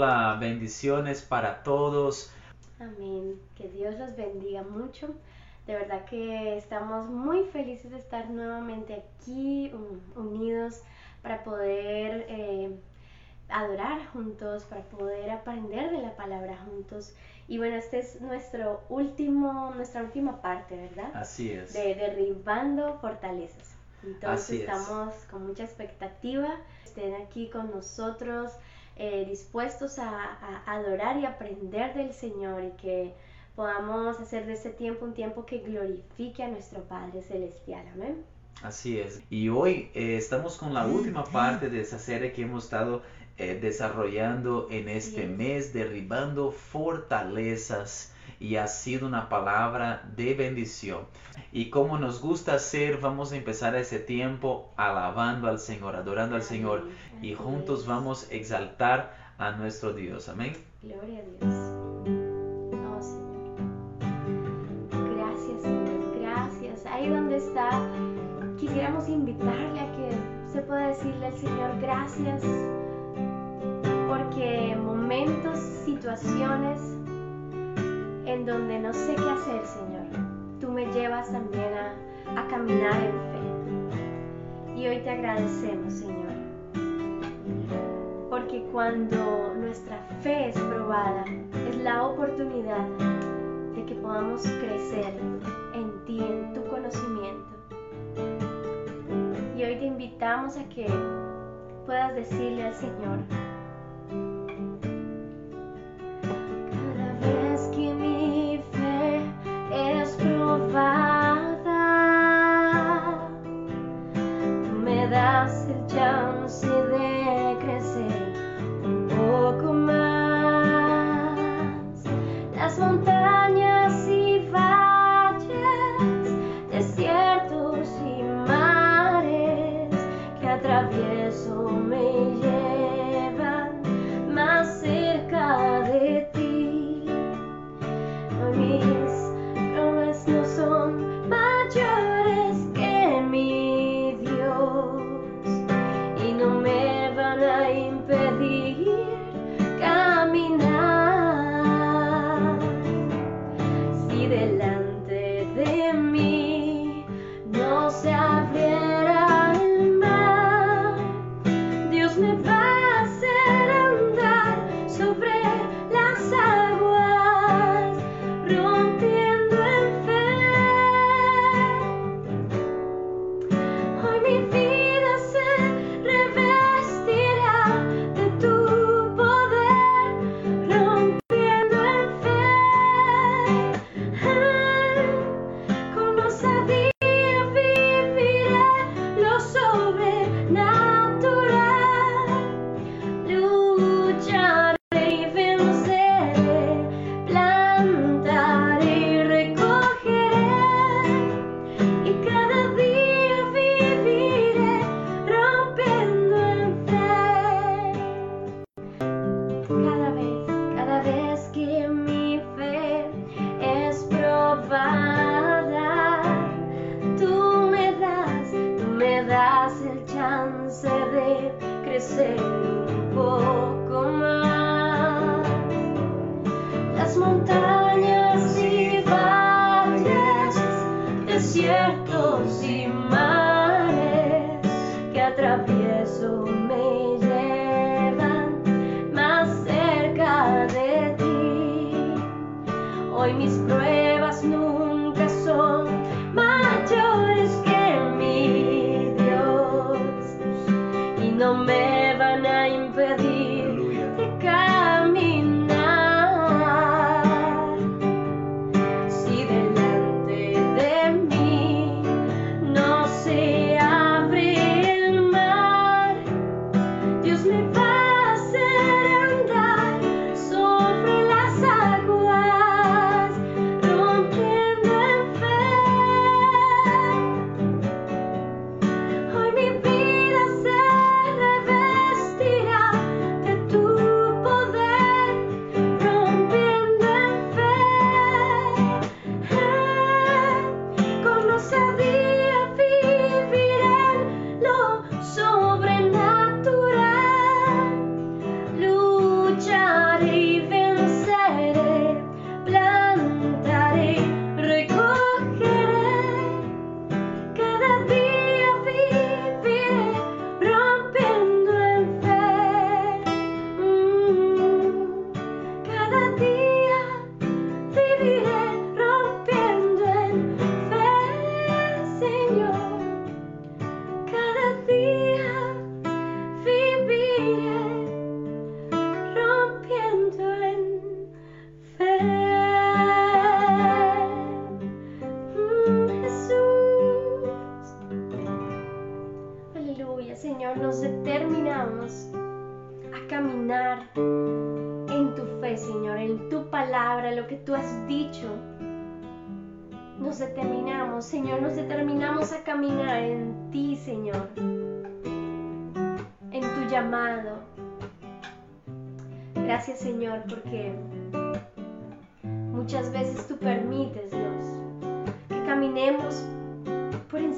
Bendiciones para todos. Amén. Que Dios los bendiga mucho. De verdad que estamos muy felices de estar nuevamente aquí unidos para poder eh, adorar juntos, para poder aprender de la palabra juntos. Y bueno, esta es nuestro último, nuestra última parte, ¿verdad? Así es. De derribando fortalezas. Entonces estamos con mucha expectativa. Estén aquí con nosotros, eh, dispuestos a, adorar y aprender del Señor y que podamos hacer de este tiempo un tiempo que glorifique a nuestro Padre Celestial. Amén. Así es. Y hoy eh, estamos con la última parte de esa serie que hemos estado eh, desarrollando en este mes, derribando fortalezas y ha sido una palabra de bendición. Y como nos gusta hacer, vamos a empezar ese tiempo alabando al Señor, adorando al Señor y juntos vamos a exaltar a nuestro Dios. Amén. Gloria a Dios. Oh Señor. Gracias Señor, gracias. Ahí donde está, quisiéramos invitarle a que se pueda decirle al Señor gracias porque momentos, situaciones, en donde no sé qué hacer, Señor, tú me llevas también a, a caminar en fe. Y hoy te agradecemos, Señor, porque cuando nuestra fe es probada, es la oportunidad de que podamos crecer en ti, en tu conocimiento. Y hoy te invitamos a que puedas decirle al Señor,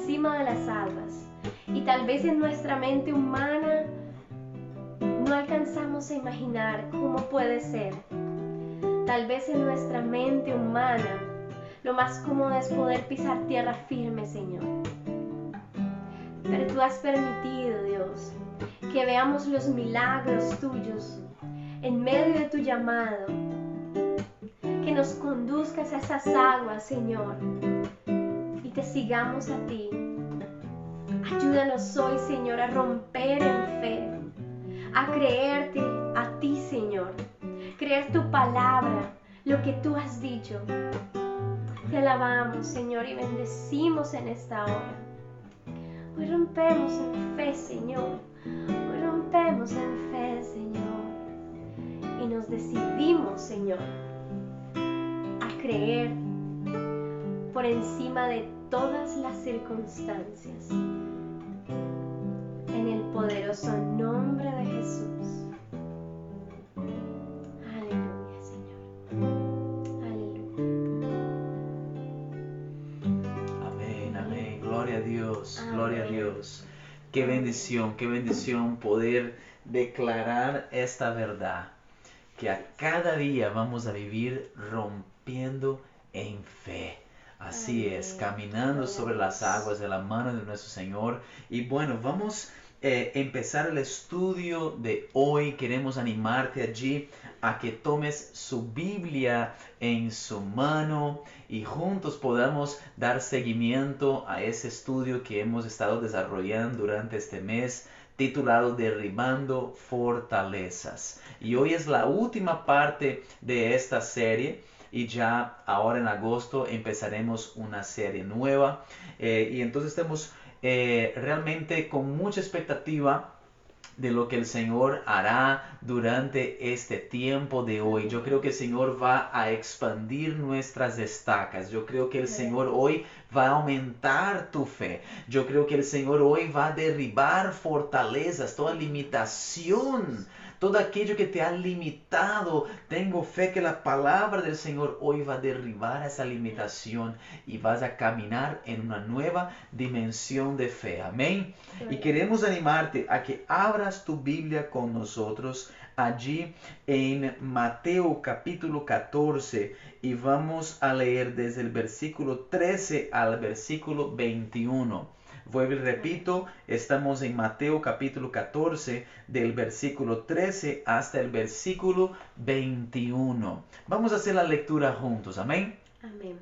encima de las aguas y tal vez en nuestra mente humana no alcanzamos a imaginar cómo puede ser. Tal vez en nuestra mente humana lo más cómodo es poder pisar tierra firme, Señor. Pero tú has permitido, Dios, que veamos los milagros tuyos en medio de tu llamado. Que nos conduzcas a esas aguas, Señor, sigamos a ti. Ayúdanos hoy, Señor, a romper en fe, a creerte a ti, Señor, creer tu palabra, lo que tú has dicho. Te alabamos, Señor, y bendecimos en esta hora. Hoy rompemos en fe, Señor. Hoy rompemos en fe, Señor. Y nos decidimos, Señor, a creer por encima de todas las circunstancias. En el poderoso nombre de Jesús. Aleluya, Señor. Aleluya. Amén, amén. Gloria a Dios, gloria a. Dios. Qué bendición, qué bendición poder declarar esta verdad. Que a cada día vamos a vivir rompiendo en fe. Así es, caminando sobre las aguas de la mano de nuestro Señor. Y bueno, vamos a empezar el estudio de hoy. Queremos animarte allí a que tomes su Biblia en su mano y juntos podamos dar seguimiento a ese estudio que hemos estado desarrollando durante este mes titulado Derribando Fortalezas. Y hoy es la última parte de esta serie y ya ahora en agosto empezaremos una serie nueva Eh, y entonces estamos eh, realmente con mucha expectativa de lo que el Señor hará durante este tiempo de hoy. Yo creo que el Señor va a expandir nuestras estacas. Yo creo que el Señor hoy va a aumentar tu fe. Yo creo que el Señor hoy va a derribar fortalezas, toda limitación. Todo aquello que te ha limitado, tengo fe que la palabra del Señor hoy va a derribar esa limitación y vas a caminar en una nueva dimensión de fe. Amén. Y queremos animarte a que abras tu Biblia con nosotros allí en Mateo capítulo 14 y vamos a leer desde el versículo 13 al versículo 21. Vuelvo y repito, estamos en Mateo capítulo 14 del versículo 13 hasta el versículo 21. Vamos a hacer la lectura juntos, amén. Amén.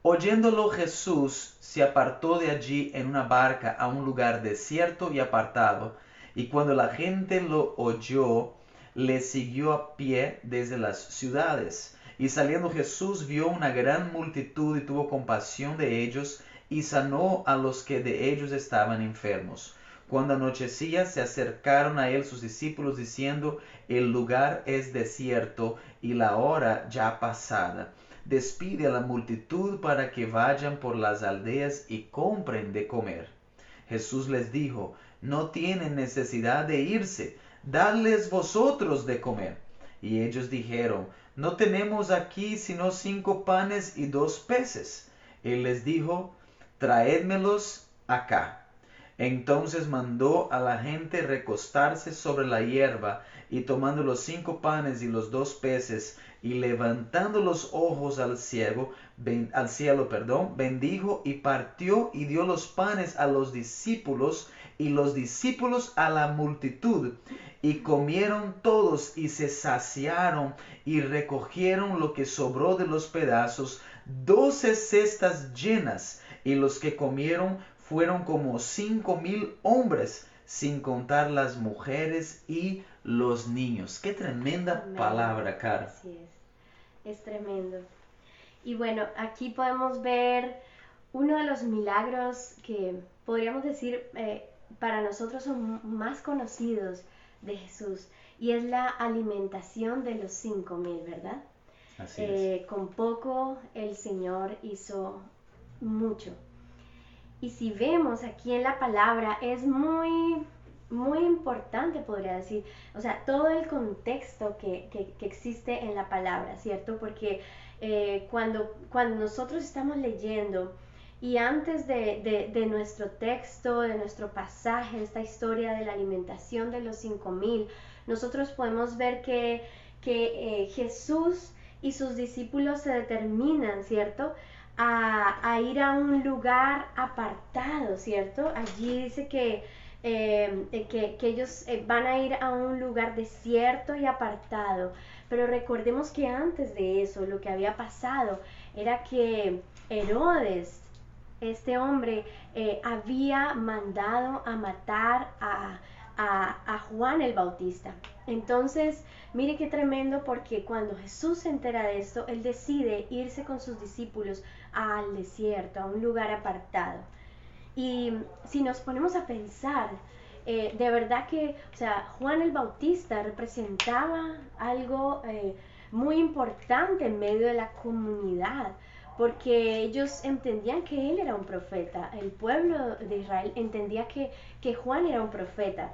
Oyéndolo Jesús se apartó de allí en una barca a un lugar desierto y apartado, y cuando la gente lo oyó, le siguió a pie desde las ciudades. Y saliendo Jesús vio una gran multitud y tuvo compasión de ellos, y sanó a los que de ellos estaban enfermos. Cuando anochecía se acercaron a él sus discípulos diciendo, el lugar es desierto y la hora ya pasada despide a la multitud para que vayan por las aldeas y compren de comer. Jesús les dijo, no tienen necesidad de irse, dadles vosotros de comer. Y ellos dijeron, no tenemos aquí sino cinco panes y dos peces. Él les dijo, traédmelos acá. Entonces mandó a la gente recostarse sobre la hierba, y tomando los cinco panes y los dos peces, y levantando los ojos al cielo, al cielo, perdón, bendijo y partió y dio los panes a los discípulos y los discípulos a la multitud. Y comieron todos y se saciaron y recogieron lo que sobró de los pedazos, doce cestas llenas, y los que comieron fueron como cinco mil hombres, sin contar las mujeres y los niños. Qué tremenda Amén. palabra, Cara. Así es, es tremendo. Y bueno, aquí podemos ver uno de los milagros que podríamos decir eh, para nosotros son más conocidos de Jesús y es la alimentación de los cinco mil, ¿verdad? Eh, con poco el Señor hizo mucho. Y si vemos aquí en la palabra, es muy, muy importante, podría decir, o sea, todo el contexto que, existe en la palabra, ¿cierto? Porque eh, cuando, cuando nosotros estamos leyendo y antes de, nuestro texto, de nuestro pasaje, esta historia de la alimentación de los cinco mil, nosotros podemos ver que, que eh, Jesús y sus discípulos se determinan, ¿cierto? A, ir a un lugar apartado, ¿cierto? Allí dice que, eh, que, ellos eh, van a ir a un lugar desierto y apartado. Pero recordemos que antes de eso lo que había pasado era que Herodes, este hombre, eh, había mandado a matar a, a, Juan el Bautista. Entonces, mire qué tremendo porque cuando Jesús se entera de esto, él decide irse con sus discípulos al desierto, a un lugar apartado. Y si nos ponemos a pensar, eh, de verdad que, o sea, Juan el Bautista representaba algo eh, muy importante en medio de la comunidad, porque ellos entendían que él era un profeta, el pueblo de Israel entendía que, que Juan era un profeta.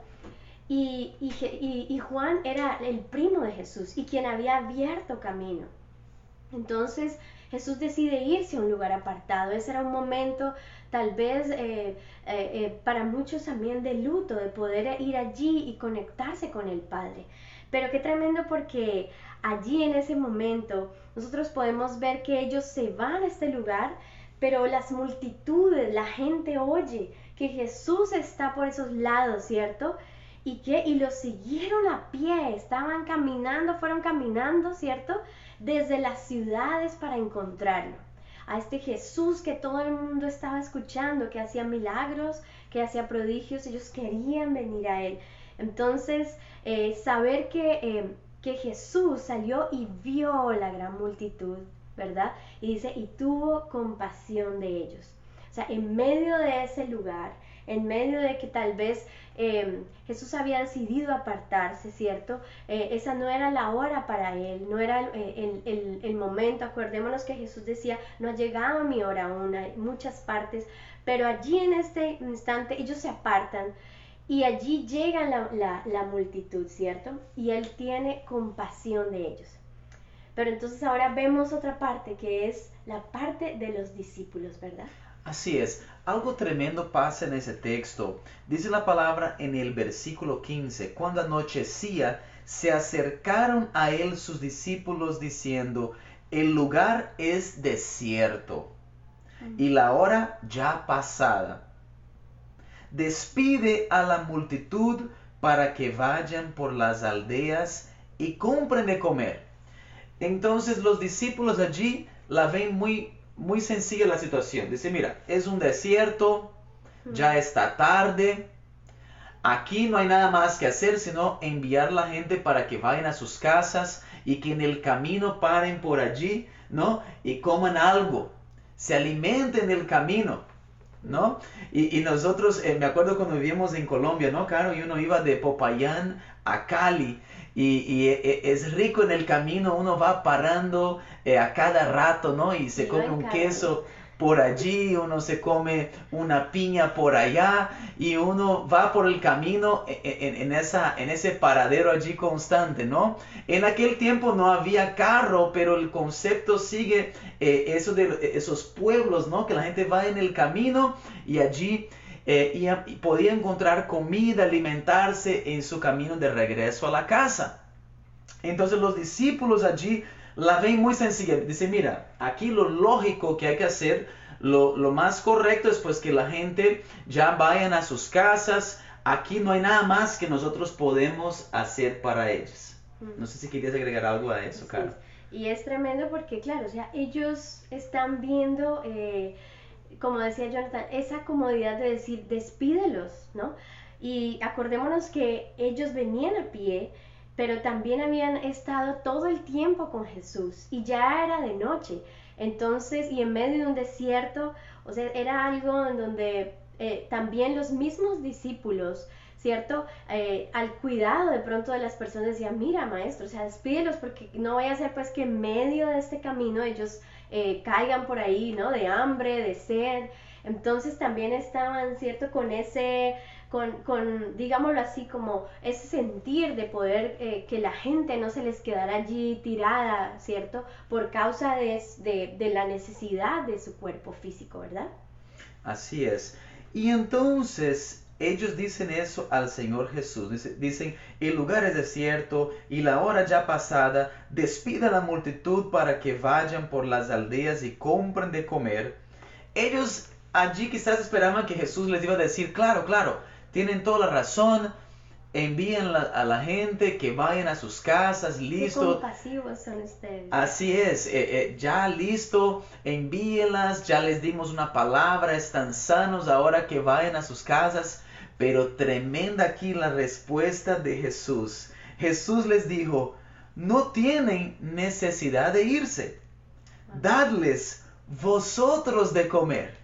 Y, y, y, Juan era el primo de Jesús y quien había abierto camino. Entonces Jesús decide irse a un lugar apartado. Ese era un momento tal vez eh, eh, eh, para muchos también de luto, de poder ir allí y conectarse con el Padre. Pero qué tremendo porque allí en ese momento nosotros podemos ver que ellos se van a este lugar, pero las multitudes, la gente oye que Jesús está por esos lados, ¿cierto? y que y lo siguieron a pie, estaban caminando, fueron caminando, ¿cierto? Desde las ciudades para encontrarlo. A este Jesús que todo el mundo estaba escuchando, que hacía milagros, que hacía prodigios, ellos querían venir a él. Entonces, eh, saber que, eh, que Jesús salió y vio la gran multitud, ¿verdad? Y dice, y tuvo compasión de ellos. O sea, en medio de ese lugar, en medio de que tal vez Em, Jesús había decidido apartarse, ¿cierto? Eh, esa no era la hora para él, no era el, el, momento. Acordémonos que Jesús decía, no ha llegado mi hora aún, hay muchas partes, pero allí en este instante ellos se apartan y allí llega la, la multitud, ¿cierto? Y él tiene compasión de ellos. Pero entonces ahora vemos otra parte que es la parte de los discípulos, ¿verdad? Así es, algo tremendo pasa en ese texto. Dice la palabra en el versículo 15, cuando anochecía, se acercaron a él sus discípulos diciendo, el lugar es desierto y la hora ya pasada. Despide a la multitud para que vayan por las aldeas y compren de comer. Entonces los discípulos allí la ven muy muy sencilla la situación. Dice, mira, es un desierto, ya está tarde, aquí no hay nada más que hacer sino enviar la gente para que vayan a sus casas y que en el camino paren por allí, ¿no? Y coman algo, se alimenten en el camino. ¿No? Y, nosotros, eh, me acuerdo cuando vivíamos en Colombia, ¿no, Caro? Y uno iba de Popayán a Cali y, e, e, es rico en el camino, uno va parando eh, a cada rato, ¿no? Y se come un queso por allí, uno se come una piña por allá y uno va por el camino e, en, esa, en ese paradero allí constante, ¿no? En aquel tiempo no había carro, pero el concepto sigue eh, eso de esos pueblos, ¿no? Que la gente va en el camino y allí eh, y, podía encontrar comida, alimentarse en su camino de regreso a la casa. Entonces los discípulos allí la ven muy sencilla. Dice, mira, aquí lo lógico que hay que hacer, lo, más correcto es pues que la gente ya vayan a sus casas. Aquí no hay nada más que nosotros podemos hacer para ellos. No sé si querías agregar algo a eso, Carlos. Y es tremendo porque, claro, o sea, ellos están viendo... Eh, como decía Jonathan, esa comodidad de decir, despídelos, ¿no? Y acordémonos que ellos venían a pie, pero también habían estado todo el tiempo con Jesús y ya era de noche. Entonces, y en medio de un desierto, o sea, era algo en donde eh, también los mismos discípulos ¿cierto? Eh, al cuidado de pronto de las personas decía, mira maestro, o sea, despídelos porque no vaya a ser pues que en medio de este camino ellos eh, caigan por ahí, ¿no? De hambre, de sed. Entonces también estaban, ¿cierto? Con ese, con, con digámoslo así, como ese sentir de poder eh, que la gente no se les quedara allí tirada, ¿cierto? Por causa de, de, de la necesidad de su cuerpo físico, ¿verdad? Así es. Y entonces ellos dicen eso al Señor Jesús. Dicen, el lugar es desierto y la hora ya pasada, despida a la multitud para que vayan por las aldeas y compren de comer. Ellos allí quizás esperaban que Jesús les iba a decir, claro, claro, tienen toda la razón, envíen a la gente que vayan a sus casas, listo. son ustedes. Así es, eh, eh, ya listo, envíenlas, ya les dimos una palabra, están sanos ahora que vayan a sus casas. Pero tremenda aquí la respuesta de Jesús. Jesús les dijo, no tienen necesidad de irse. Dadles vosotros de comer.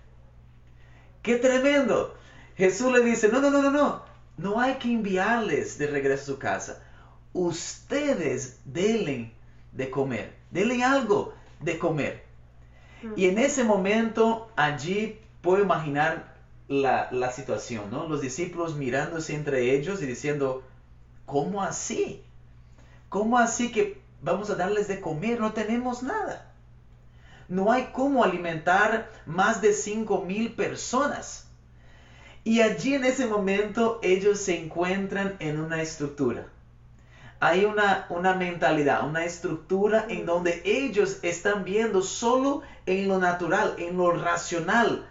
Qué tremendo. Jesús le dice, no, no, no, no, no. No hay que enviarles de regreso a su casa. Ustedes denle de comer. Denle algo de comer. Y en ese momento allí puedo imaginar la, situación, ¿no? Los discípulos mirándose entre ellos y diciendo, ¿cómo así? ¿Cómo así que vamos a darles de comer? No tenemos nada. No hay cómo alimentar más de cinco mil personas. Y allí en ese momento ellos se encuentran en una estructura. Hay una, una mentalidad, una estructura en donde ellos están viendo solo en lo natural, en lo racional,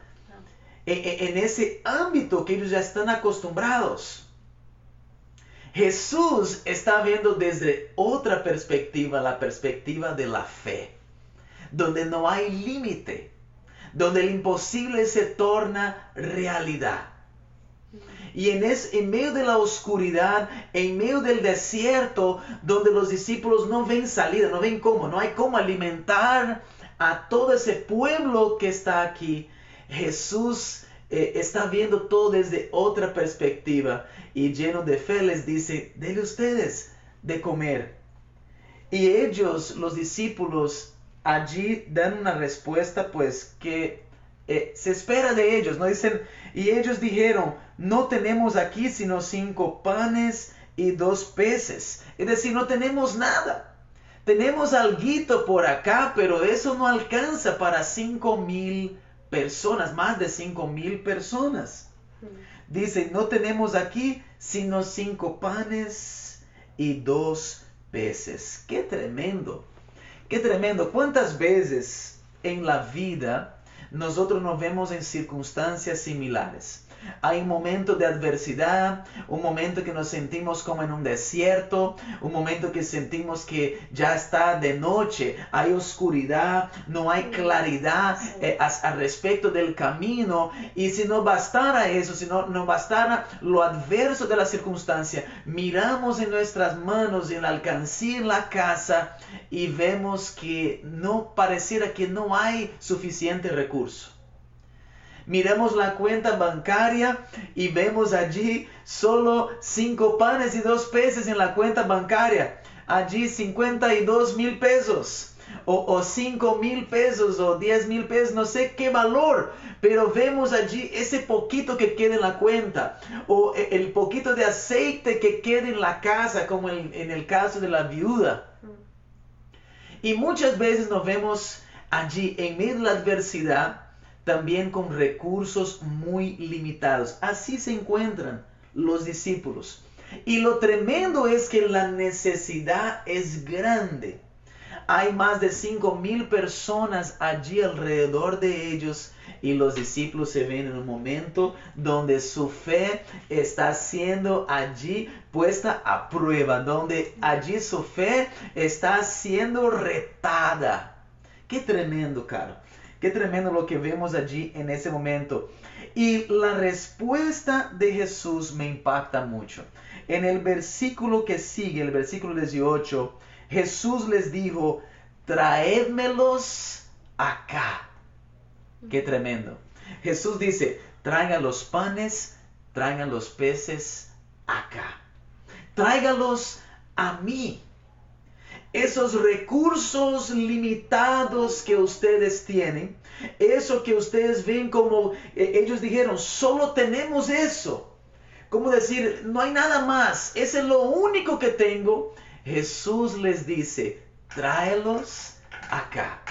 en, ese ámbito que ellos ya están acostumbrados. Jesús está viendo desde otra perspectiva, la perspectiva de la fe, donde no hay límite, donde el imposible se torna realidad. Y en medio de la oscuridad, en medio del desierto, donde los discípulos no ven salida, no ven cómo, no hay cómo alimentar a todo ese pueblo que está aquí, Jesús eh, está viendo todo desde otra perspectiva y lleno de fe les dice, denle ustedes de comer. Y ellos, los discípulos, allí dan una respuesta pues que eh, se espera de ellos, ¿no? Dicen, y ellos dijeron, no tenemos aquí sino cinco panes y dos peces. Es decir, no tenemos nada. Tenemos algo por acá, pero eso no alcanza para cinco mil personas, más de cinco mil personas. Dice, no tenemos aquí sino cinco panes y dos peces. Qué tremendo, qué tremendo. ¿Cuántas veces en la vida nosotros nos vemos en circunstancias similares? Hay un momento de adversidad, un momento que nos sentimos como en un desierto, un momento que sentimos que ya está de noche, hay oscuridad, no hay claridad eh, al respecto del camino. Y si no bastara eso, si no, no bastara lo adverso de la circunstancia, miramos en nuestras manos, en la alcancía en la casa y vemos que no pareciera que no hay suficiente recurso miramos la cuenta bancaria y vemos allí solo cinco panes y dos peces en la cuenta bancaria. Allí 52 mil pesos. O, o 5 mil pesos o 10 mil pesos, no sé qué valor, pero vemos allí ese poquito que queda en la cuenta, o e, el poquito de aceite que queda en la casa, como en, en el caso de la viuda. Y muchas veces nos vemos allí en medio de la adversidad, también con recursos muy limitados. Así se encuentran los discípulos. Y lo tremendo es que la necesidad es grande. Hay más de cinco mil personas allí alrededor de ellos y los discípulos se ven en un momento donde su fe está siendo allí puesta a prueba, donde allí su fe está siendo retada. Qué tremendo, caro. Qué tremendo lo que vemos allí en ese momento. Y la respuesta de Jesús me impacta mucho. En el versículo que sigue, el versículo 18, Jesús les dijo, traédmelos acá. Qué tremendo. Jesús dice, traigan los panes, traigan los peces acá. Tráigalos a mí. Esos recursos limitados que ustedes tienen, eso que ustedes ven como eh, ellos dijeron, solo tenemos eso. Como decir, no hay nada más, ese es lo único que tengo. Jesús les dice, tráelos acá,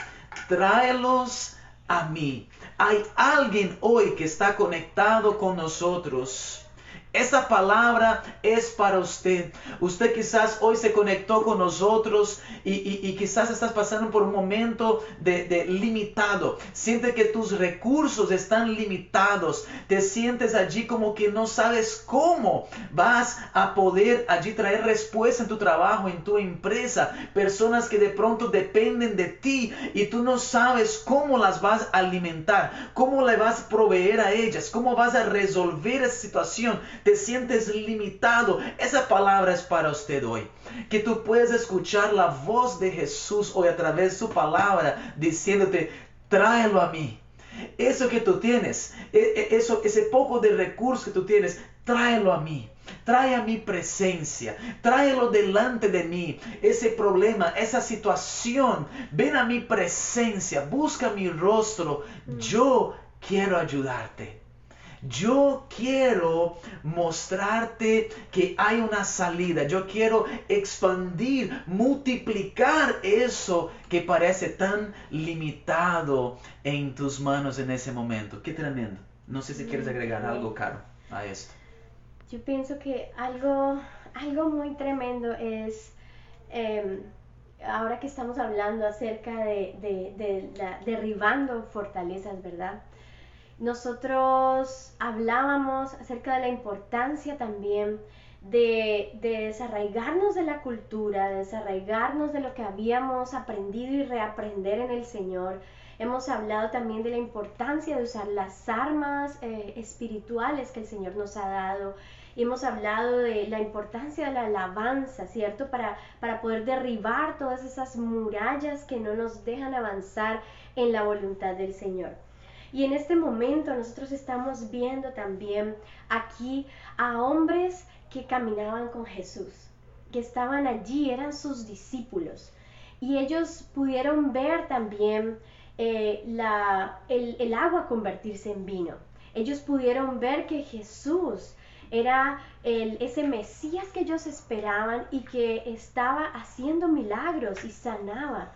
tráelos a mí. Hay alguien hoy que está conectado con nosotros esa palabra es para usted. Usted quizás hoy se conectó con nosotros y, quizás estás pasando por un momento de, limitado. Siente que tus recursos están limitados. Te sientes allí como que no sabes cómo vas a poder allí traer respuesta en tu trabajo, en tu empresa. Personas que de pronto dependen de ti y tú no sabes cómo las vas a alimentar, cómo le vas a proveer a ellas, cómo vas a resolver esa situación te sientes limitado, esa palabra es para usted hoy. Que tú puedes escuchar la voz de Jesús hoy a través de su palabra diciéndote, tráelo a mí. Eso que tú tienes, e, e, eso, ese poco de recursos que tú tienes, tráelo a mí. Trae a mi presencia, tráelo delante de mí. Ese problema, esa situación, ven a mi presencia, busca mi rostro. Yo quiero ayudarte. Yo quiero mostrarte que hay una salida. Yo quiero expandir, multiplicar eso que parece tan limitado en tus manos en ese momento. Qué tremendo. No sé si quieres agregar algo, Caro, a esto. Yo pienso que algo, algo muy tremendo es... Em, ahora que estamos hablando acerca de, de derribando fortalezas, ¿verdad? Nosotros hablábamos acerca de la importancia también de, desarraigarnos de la cultura, de desarraigarnos de lo que habíamos aprendido y reaprender en el Señor. Hemos hablado también de la importancia de usar las armas eh, espirituales que el Señor nos ha dado. Y hemos hablado de la importancia de la alabanza, ¿cierto? Para, para poder derribar todas esas murallas que no nos dejan avanzar en la voluntad del Señor. Y en este momento nosotros estamos viendo también aquí a hombres que caminaban con Jesús, que estaban allí, eran sus discípulos. Y ellos pudieron ver también eh, la, el, agua convertirse en vino. Ellos pudieron ver que Jesús era el, ese Mesías que ellos esperaban y que estaba haciendo milagros y sanaba.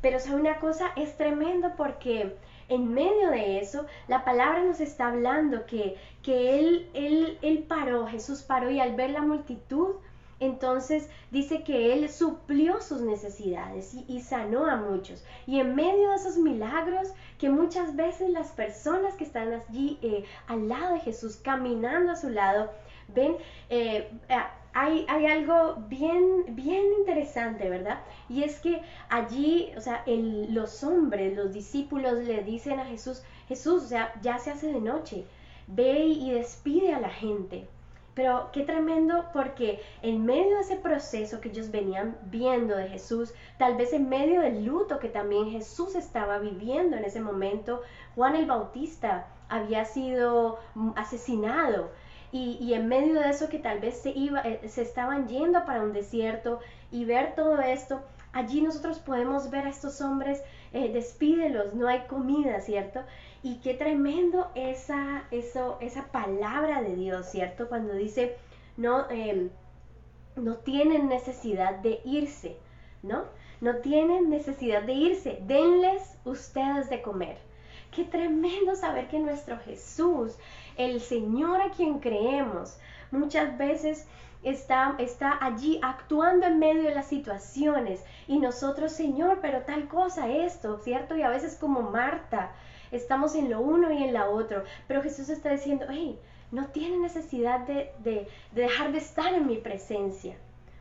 Pero sabe una cosa, es tremendo porque en medio de eso, la palabra nos está hablando que, que él, él, él paró, Jesús paró y al ver la multitud, entonces dice que Él suplió sus necesidades y, sanó a muchos. Y en medio de esos milagros que muchas veces las personas que están allí eh, al lado de Jesús, caminando a su lado, ven, eh, hay, algo bien, bien interesante, ¿verdad? Y es que allí, o sea, los hombres, los discípulos le dicen a Jesús, Jesús, ya se hace de noche, ve y despide a la gente. Pero qué tremendo porque en medio de ese proceso que ellos venían viendo de Jesús, tal vez en medio del luto que también Jesús estaba viviendo en ese momento, Juan el Bautista había sido asesinado. Y, en medio de eso que tal vez se, iba, eh, se estaban yendo para un desierto y ver todo esto, allí nosotros podemos ver a estos hombres, eh, despídelos, no hay comida, ¿cierto? Y qué tremendo esa, eso, esa palabra de Dios, ¿cierto? Cuando dice, no, em, no tienen necesidad de irse, ¿no? No tienen necesidad de irse, denles ustedes de comer. Qué tremendo saber que nuestro Jesús el Señor a quien creemos muchas veces está, está allí actuando en medio de las situaciones y nosotros, Señor, pero tal cosa, esto, ¿cierto? Y a veces como Marta, estamos en lo uno y en la otro, pero Jesús está diciendo, hey, no tiene necesidad de, de dejar de estar en mi presencia.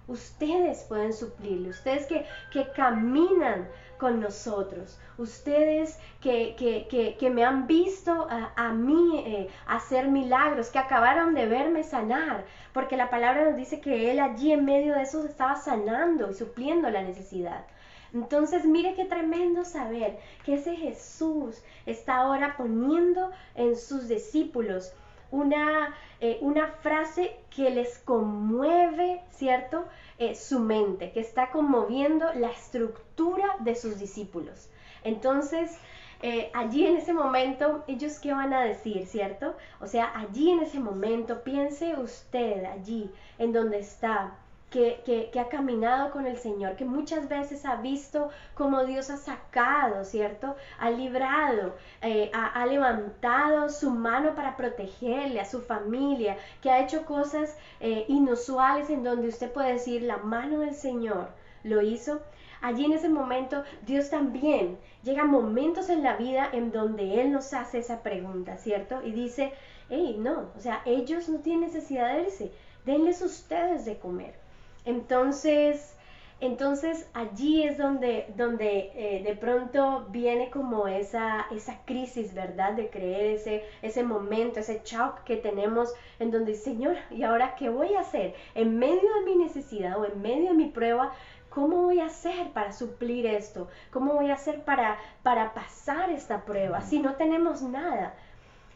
Ustedes pueden suplirle, ustedes que, que caminan con nosotros, ustedes que, que, que me han visto a, mí eh, hacer milagros, que acabaron de verme sanar, porque la palabra nos dice que Él allí en medio de eso estaba sanando y supliendo la necesidad. Entonces, mire qué tremendo saber que ese Jesús está ahora poniendo en sus discípulos una, eh, una frase que les conmueve, ¿cierto? Eh, su mente, que está conmoviendo la estructura de sus discípulos. Entonces, eh, allí en ese momento, ellos qué van a decir, ¿cierto? O sea, allí en ese momento, piense usted allí, en donde está, que, ha caminado con el Señor, que muchas veces ha visto cómo Dios ha sacado, ¿cierto? Ha librado, eh, ha, levantado su mano para protegerle a su familia, que ha hecho cosas eh, inusuales en donde usted puede decir, la mano del Señor lo hizo. Allí en ese momento Dios también llega momentos en la vida en donde Él nos hace esa pregunta, ¿cierto? Y dice, hey, no, o sea, ellos no tienen necesidad de irse, denles ustedes de comer. Entonces, entonces allí es donde, donde eh, de pronto viene como esa, esa crisis, ¿verdad? De creer ese, ese momento, ese shock que tenemos en donde, Señor, ¿y ahora qué voy a hacer? En medio de mi necesidad o en medio de mi prueba, ¿cómo voy a hacer para suplir esto? ¿Cómo voy a hacer para, para pasar esta prueba si no tenemos nada?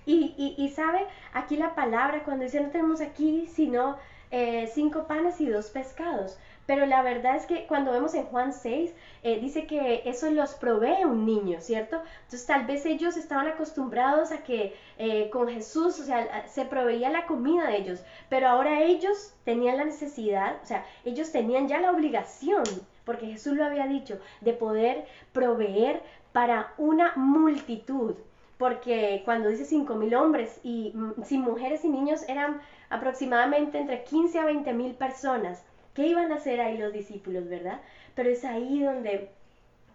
Y, y, y sabe, aquí la palabra, cuando dice no tenemos aquí, sino eh, cinco panes y dos pescados. Pero la verdad es que cuando vemos en Juan 6, eh, dice que eso los provee un niño, ¿cierto? Entonces tal vez ellos estaban acostumbrados a que eh, con Jesús, o sea, se proveía la comida de ellos, pero ahora ellos tenían la necesidad, o sea, ellos tenían ya la obligación, porque Jesús lo había dicho, de poder proveer para una multitud porque cuando dice cinco mil hombres y mm, sin mujeres y niños eran aproximadamente entre 15 a 20 mil personas. ¿Qué iban a hacer ahí los discípulos, verdad? Pero es ahí donde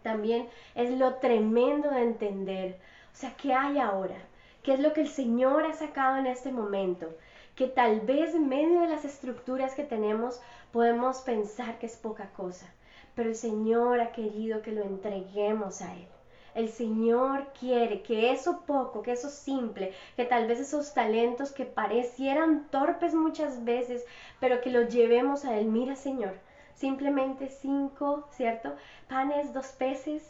también es lo tremendo de entender, o sea, ¿qué hay ahora? ¿Qué es lo que el Señor ha sacado en este momento? Que tal vez en medio de las estructuras que tenemos podemos pensar que es poca cosa, pero el Señor ha querido que lo entreguemos a Él. El Señor quiere que eso poco, que eso simple, que tal vez esos talentos que parecieran torpes muchas veces, pero que los llevemos a Él. Mira, Señor, simplemente cinco, ¿cierto? Panes, dos peces,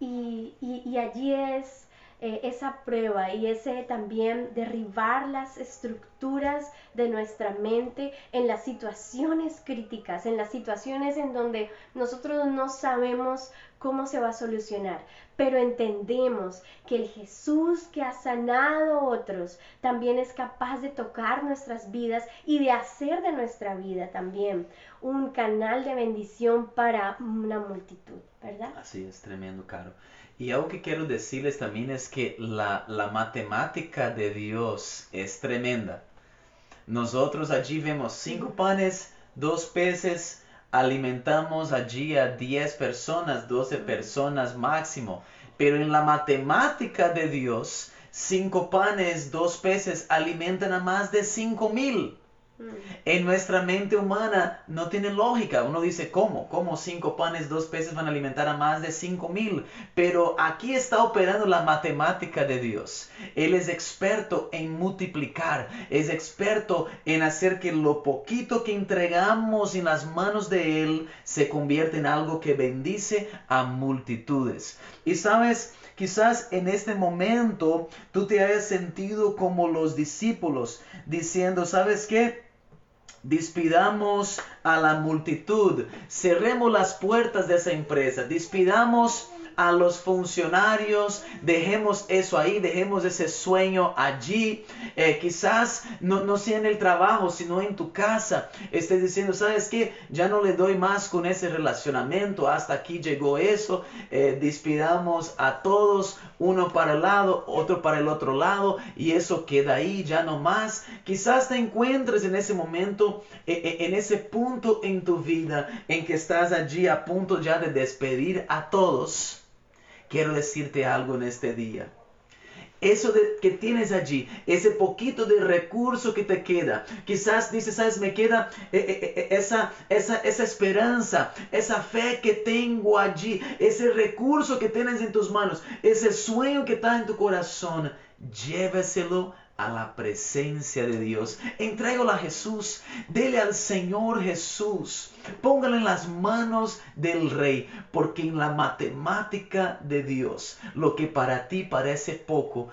y, y allí es eh, esa prueba y ese también derribar las estructuras de nuestra mente en las situaciones críticas, en las situaciones en donde nosotros no sabemos cómo se va a solucionar, pero entendemos que el Jesús que ha sanado a otros también es capaz de tocar nuestras vidas y de hacer de nuestra vida también un canal de bendición para una multitud, ¿verdad? Así es, tremendo, Caro. Y algo que quiero decirles también es que la, matemática de Dios es tremenda. Nosotros allí vemos cinco panes, dos peces, alimentamos allí a 10 personas, 12 personas máximo. Pero en la matemática de Dios, cinco panes, dos peces alimentan a más de cinco mil. Mm. En nuestra mente humana no tiene lógica. Uno dice, ¿cómo? ¿Cómo cinco panes, dos peces van a alimentar a más de cinco mil? Pero aquí está operando la matemática de Dios. Él es experto en multiplicar, es experto en hacer que lo poquito que entregamos en las manos de Él se convierta en algo que bendice a multitudes. Y sabes, Quizás en este momento tú te hayas sentido como los discípulos, diciendo, ¿sabes qué? Despidamos a la multitud, cerremos las puertas de esa empresa, despidamos a los funcionarios, dejemos eso ahí, dejemos ese sueño allí. Eh, quizás no, no, sea en el trabajo, sino en tu casa. Estés diciendo, ¿sabes qué? Ya no le doy más con ese relacionamiento, hasta aquí llegó eso. Eh, despidamos a todos, uno para el lado, otro para el otro lado, y eso queda ahí, ya no más. Quizás te encuentres en ese momento, eh, en ese punto en tu vida, en que estás allí a punto ya de despedir a todos quiero decirte algo en este día. Eso que tienes allí, ese poquito de recurso que te queda. Quizás dices, sabes, me queda eh, eh, eh, esa, esa, esa esperanza, esa fe que tengo allí, ese recurso que tienes en tus manos, ese sueño que está en tu corazón. Lléveselo a la presencia de Dios. Entrégalo a Jesús. Dele al Señor Jesús. Póngalo en las manos del Rey. Porque en la matemática de Dios, lo que para ti parece poco,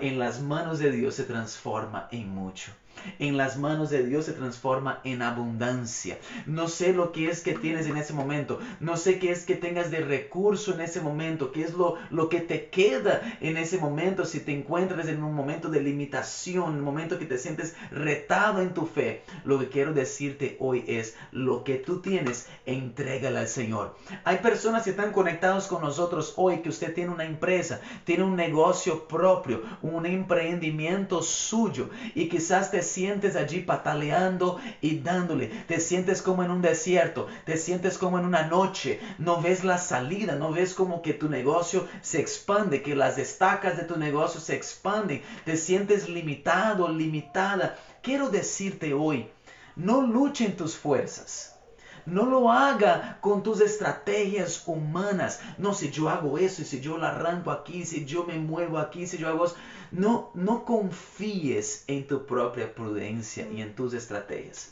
en las manos de Dios se transforma en mucho en las manos de Dios se transforma en abundancia. No sé lo que es que tienes en ese momento. No sé qué es que tengas de recurso en ese momento. ¿Qué es lo, lo que te queda en ese momento si te encuentras en un momento de limitación, un momento que te sientes retado en tu fe? Lo que quiero decirte hoy es lo que tú tienes, entrégala al Señor. Hay personas que están conectados con nosotros hoy que usted tiene una empresa, tiene un negocio propio, un emprendimiento suyo y quizás te sientes allí pataleando y dándole. Te sientes como en un desierto, te sientes como en una noche, no ves la salida, no ves como que tu negocio se expande, que las estacas de tu negocio se expanden, te sientes limitado, limitada. Quiero decirte hoy, no luchen tus fuerzas. No lo haga con tus estrategias humanas. No, si yo hago eso, si yo la arranco aquí, si yo me muevo aquí, si yo hago eso. No, no confíes en tu propia prudencia y en tus estrategias.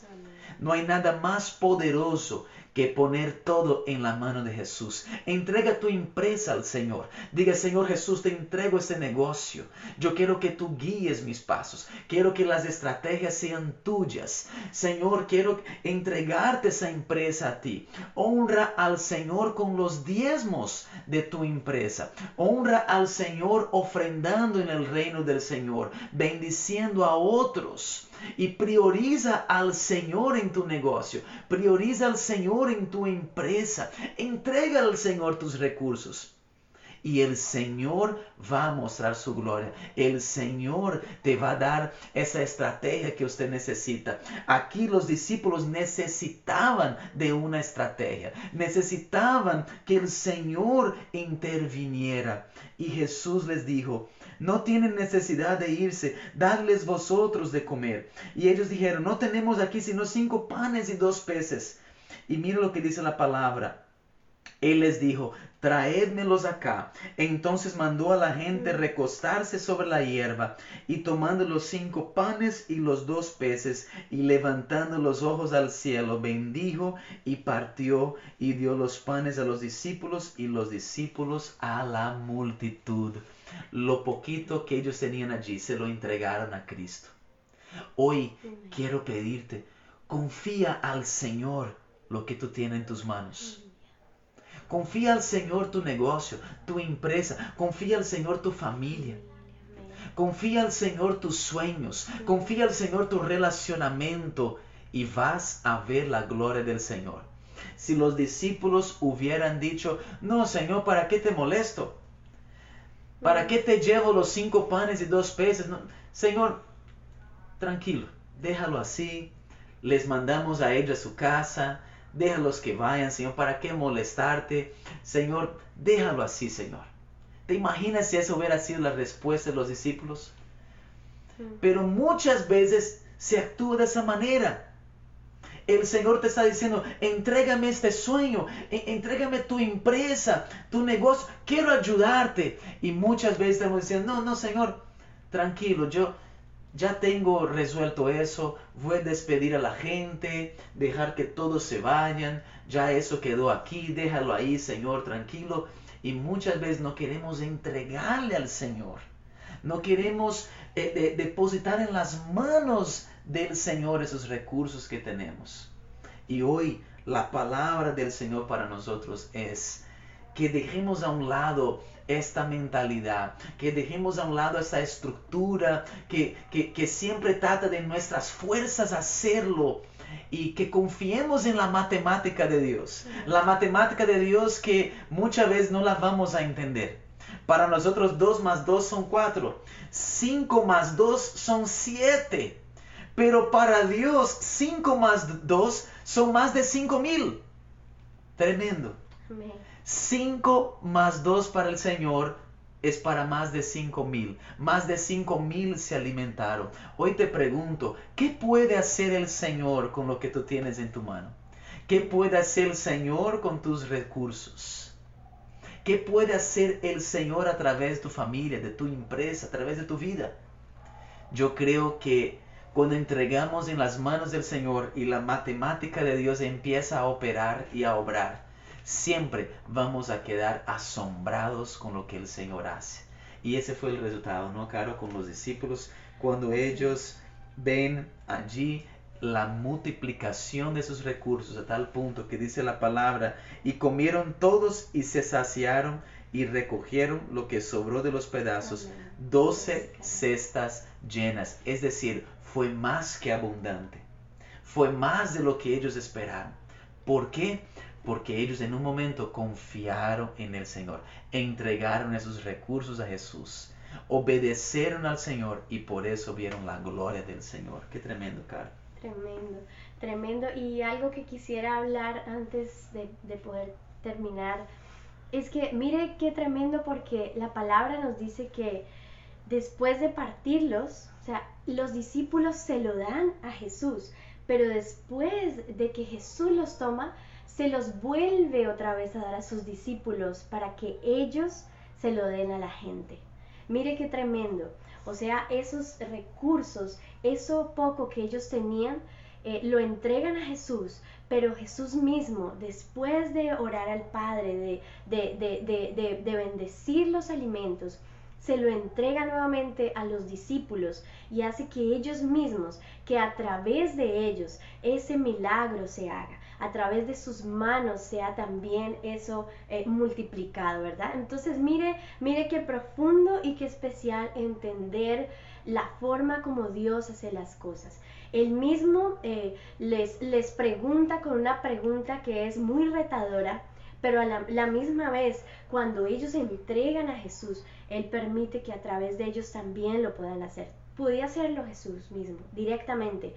No hay nada más poderoso que poner todo en la mano de Jesús. Entrega tu empresa al Señor. Diga, Señor Jesús, te entrego este negocio. Yo quiero que tú guíes mis pasos. Quiero que las estrategias sean tuyas. Señor, quiero entregarte esa empresa a ti. Honra al Señor con los diezmos de tu empresa. Honra al Señor ofrendando en el reino del Señor, bendiciendo a otros y prioriza al Señor en tu negocio, prioriza al Señor en tu empresa, entrega al Señor tus recursos. Y el Señor va a mostrar su gloria. El Señor te va a dar esa estrategia que usted necesita. Aquí los discípulos necesitaban de una estrategia. Necesitaban que el Señor interviniera. Y Jesús les dijo, no tienen necesidad de irse, dadles vosotros de comer. Y ellos dijeron, no tenemos aquí sino cinco panes y dos peces. Y mira lo que dice la palabra. Él les dijo, traédmelos acá. Entonces mandó a la gente recostarse sobre la hierba, y tomando los cinco panes y los dos peces, y levantando los ojos al cielo, bendijo y partió, y dio los panes a los discípulos, y los discípulos a la multitud lo poquito que ellos tenían allí se lo entregaron a Cristo. Hoy quiero pedirte, confía al Señor lo que tú tienes en tus manos. Confía al Señor tu negocio, tu empresa, confía al Señor tu familia. Confía al Señor tus sueños, confía al Señor tu relacionamiento y vas a ver la gloria del Señor. Si los discípulos hubieran dicho, no Señor, ¿para qué te molesto? ¿Para qué te llevo los cinco panes y dos peces? Señor, tranquilo, déjalo así. Les mandamos a ellos a su casa. Déjalos que vayan, Señor. ¿Para qué molestarte? Señor, déjalo así, Señor. ¿Te imaginas si eso hubiera sido la respuesta de los discípulos? Pero muchas veces se actúa de esa manera. El Señor te está diciendo, entrégame este sueño, entrégame tu empresa, tu negocio, quiero ayudarte. Y muchas veces estamos diciendo, no, no, Señor, tranquilo, yo ya tengo resuelto eso, voy a despedir a la gente, dejar que todos se vayan, ya eso quedó aquí, déjalo ahí, Señor, tranquilo. Y muchas veces no queremos entregarle al Señor, no queremos eh, depositar en las manos del Señor esos recursos que tenemos. Y hoy la palabra del Señor para nosotros es que dejemos a un lado esta mentalidad, que dejemos a un lado esta estructura que, que, siempre trata de nuestras fuerzas hacerlo y que confiemos en la matemática de Dios. La matemática de Dios que muchas veces no la vamos a entender. Para nosotros 2 más 2 son 4. 5 más 2 son 7. Pero para Dios, 5 más 2 son más de 5 mil. Tremendo. 5 más 2 para el Señor es para más de 5 mil. Más de 5 mil se alimentaron. Hoy te pregunto, ¿qué puede hacer el Señor con lo que tú tienes en tu mano? ¿Qué puede hacer el Señor con tus recursos? ¿Qué puede hacer el Señor a través de tu familia, de tu empresa, a través de tu vida? Yo creo que cuando entregamos en las manos del Señor y la matemática de Dios empieza a operar y a obrar, siempre vamos a quedar asombrados con lo que el Señor hace. Y ese fue el resultado, ¿no, Caro? Con los discípulos, cuando ellos ven allí la multiplicación de sus recursos a tal punto que dice la palabra, y comieron todos y se saciaron y recogieron lo que sobró de los pedazos, doce cestas llenas. Es decir, fue más que abundante. Fue más de lo que ellos esperaron. ¿Por qué? Porque ellos en un momento confiaron en el Señor, entregaron esos recursos a Jesús, obedecieron al Señor y por eso vieron la gloria del Señor. Qué tremendo, Carlos. Tremendo, tremendo. Y algo que quisiera hablar antes de, de poder terminar es que mire qué tremendo porque la palabra nos dice que después de partirlos, o sea, los discípulos se lo dan a Jesús, pero después de que Jesús los toma, se los vuelve otra vez a dar a sus discípulos para que ellos se lo den a la gente. Mire qué tremendo. O sea, esos recursos, eso poco que ellos tenían, eh, lo entregan a Jesús, pero Jesús mismo, después de orar al Padre, de, de, bendecir los alimentos, se lo entrega nuevamente a los discípulos y hace que ellos mismos, que a través de ellos ese milagro se haga, a través de sus manos sea también eso eh, multiplicado, ¿verdad? Entonces mire, mire qué profundo y qué especial entender la forma como Dios hace las cosas. Él mismo eh, les, les pregunta con una pregunta que es muy retadora, pero a la, misma vez, cuando ellos entregan a Jesús, Él permite que a través de ellos también lo puedan hacer. Podía hacerlo Jesús mismo, directamente,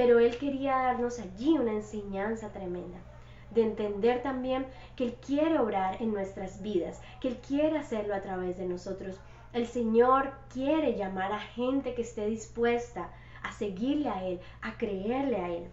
pero Él quería darnos allí una enseñanza tremenda de entender también que Él quiere obrar en nuestras vidas, que Él quiere hacerlo a través de nosotros. El Señor quiere llamar a gente que esté dispuesta a seguirle a Él, a creerle a Él.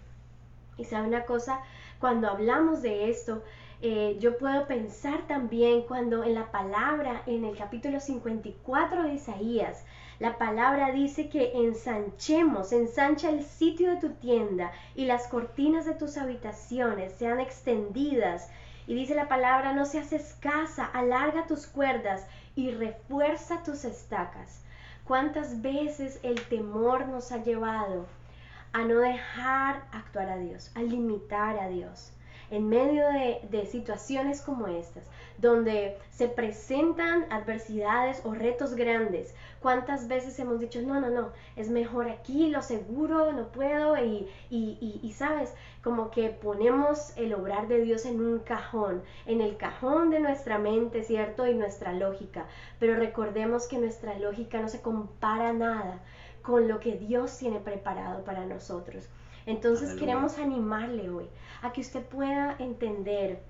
Y sabe una cosa, cuando hablamos de esto, eh, yo puedo pensar también cuando en la palabra, en el capítulo 54 de Isaías, la palabra dice que ensanchemos, ensancha el sitio de tu tienda y las cortinas de tus habitaciones sean extendidas. Y dice la palabra, no seas escasa, alarga tus cuerdas y refuerza tus estacas. ¿Cuántas veces el temor nos ha llevado a no dejar actuar a Dios, a limitar a Dios? en medio de, situaciones como estas, donde se presentan adversidades o retos grandes, ¿cuántas veces hemos dicho, no, no, no, es mejor aquí, lo seguro, no puedo? Y, y, y, sabes, como que ponemos el obrar de Dios en un cajón, en el cajón de nuestra mente, ¿cierto? Y nuestra lógica. Pero recordemos que nuestra lógica no se compara nada con lo que Dios tiene preparado para nosotros. Entonces queremos animarle hoy a que usted pueda entender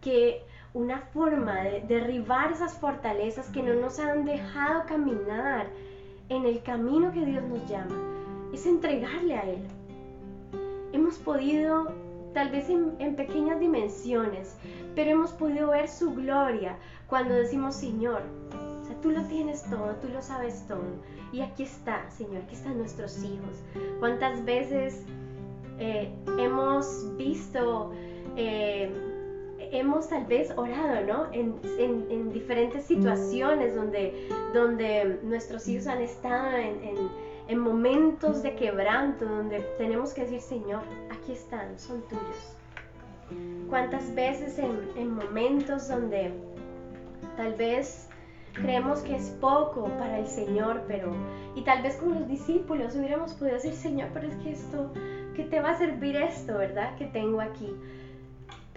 que una forma de derribar esas fortalezas que no nos han dejado caminar en el camino que Dios nos llama es entregarle a Él. Hemos podido, tal vez en, pequeñas dimensiones, pero hemos podido ver su gloria cuando decimos, Señor, o tú lo tienes todo, tú lo sabes todo. Y aquí está, Señor, aquí están nuestros hijos. ¿Cuántas veces eh, hemos visto, eh, hemos tal vez orado, ¿no? En, en, diferentes situaciones donde, nuestros hijos han estado en, en, momentos de quebranto, donde tenemos que decir, Señor, aquí están, son tuyos. ¿Cuántas veces en momentos donde tal vez creemos que es poco para el Señor, pero y tal vez con los discípulos hubiéramos podido decir, Señor, pero es que esto ¿qué te va a servir esto, verdad? Que tengo aquí.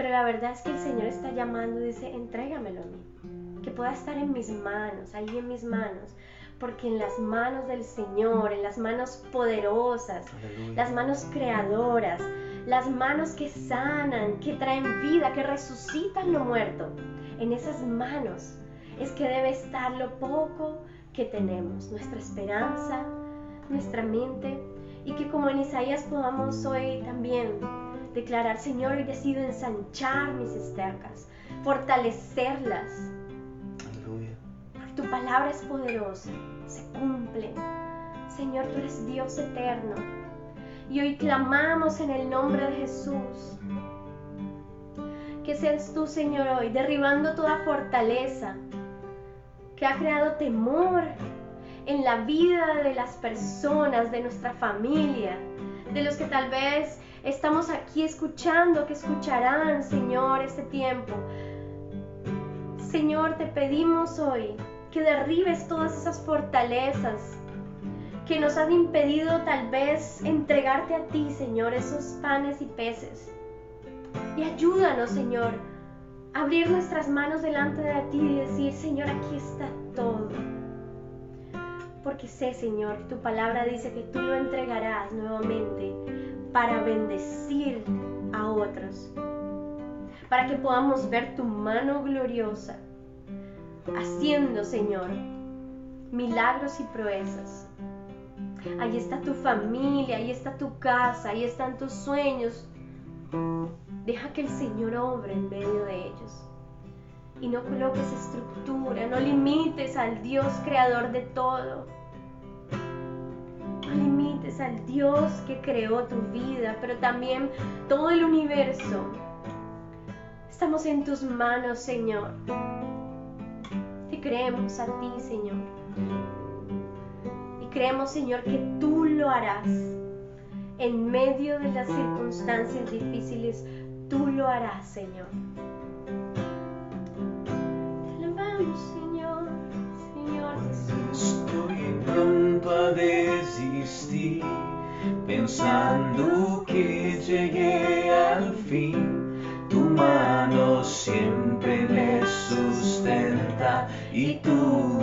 Pero la verdad es que el Señor está llamando dice, entrégamelo a mí, que pueda estar en mis manos, ahí en mis manos, porque en las manos del Señor, en las manos poderosas, las manos creadoras, las manos que sanan, que traen vida, que resucitan lo muerto, en esas manos es que debe estar lo poco que tenemos, nuestra esperanza, nuestra mente, y que como en Isaías podamos hoy también declarar, Señor, hoy decido ensanchar mis estacas, fortalecerlas. Aleluya. Porque tu palabra es poderosa, se cumple, Señor, tú eres Dios eterno. Y hoy clamamos en el nombre de Jesús. Que seas tú, Señor, hoy derribando toda fortaleza que ha creado temor en la vida de las personas, de nuestra familia, de los que tal vez estamos aquí escuchando, que escucharán, Señor, este tiempo. Señor, te pedimos hoy que derribes todas esas fortalezas que nos han impedido tal vez entregarte a ti, Señor, esos panes y peces. Y ayúdanos, Señor, a abrir nuestras manos delante de ti y decir, Señor, aquí está todo. Porque sé, Señor, tu palabra dice que tú lo entregarás nuevamente para bendecir a otros. Para que podamos ver tu mano gloriosa haciendo, Señor, milagros y proezas. Ahí está tu familia, ahí está tu casa, ahí están tus sueños. Deja que el Señor obre en medio de ellos. Y no coloques estructura, no limites al Dios creador de todo. Al Dios que creó tu vida, pero también todo el universo. Estamos en tus manos, Señor creemos a ti, Señor. Y creemos, Señor, que tú lo harás. En medio de las circunstancias difíciles, tú lo harás, Señor. Te alabamos, Señor, Estoy pronto a desistir, pensando que llegué al fin. Tu mano siempre me sustenta y tu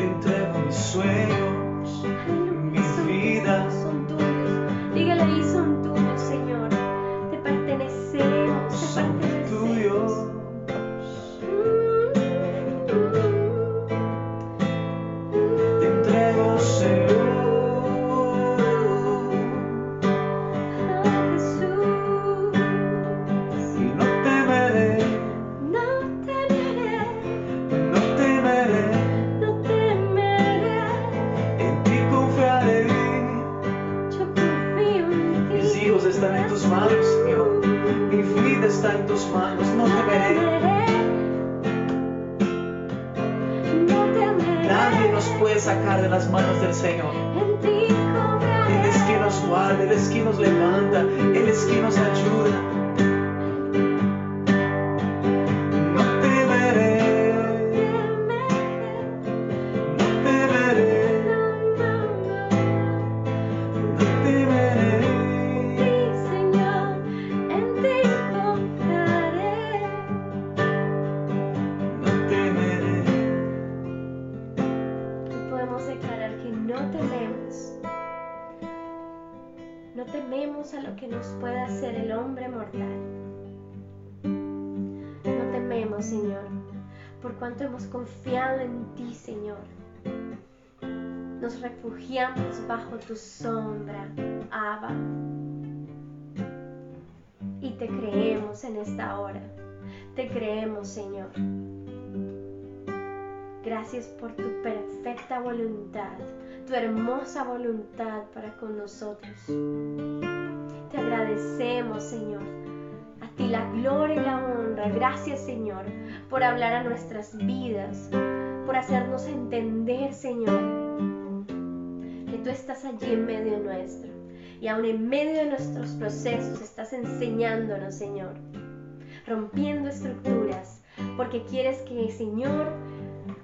Señor. Te entrego mis sueños. Bajo tu sombra, Abba. Y te creemos en esta hora. Te creemos, Señor. Gracias por tu perfecta voluntad, tu hermosa voluntad para con nosotros. Te agradecemos, Señor. A ti la gloria y la honra. Gracias, Señor, por hablar a nuestras vidas, por hacernos entender, Señor, tú estás allí en medio nuestro. Y aún en medio de nuestros procesos estás enseñándonos, Señor, rompiendo estructuras, porque quieres que, Señor,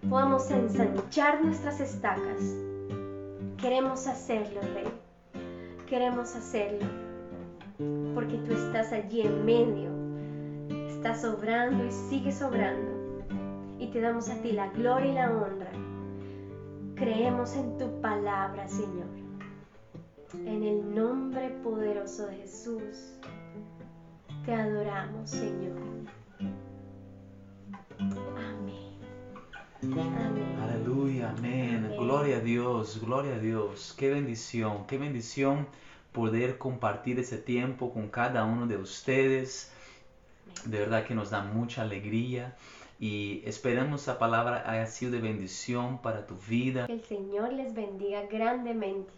podamos ensanchar nuestras estacas. Queremos hacerlo, Rey. Queremos hacerlo. Porque tú estás allí en medio. Estás obrando y sigues obrando. Y te damos a ti la gloria y la honra. Creemos en tu palabra, Señor. En el nombre poderoso de Jesús. Te adoramos, Señor. Amén. Amén. Aleluya, amén. Amén. Gloria a Dios, gloria a Dios. Qué bendición, qué bendición poder compartir ese tiempo con cada uno de ustedes. De verdad que nos da mucha alegría y esperamos esa palabra haya sido de bendición para tu vida. Que el Señor les bendiga grandemente.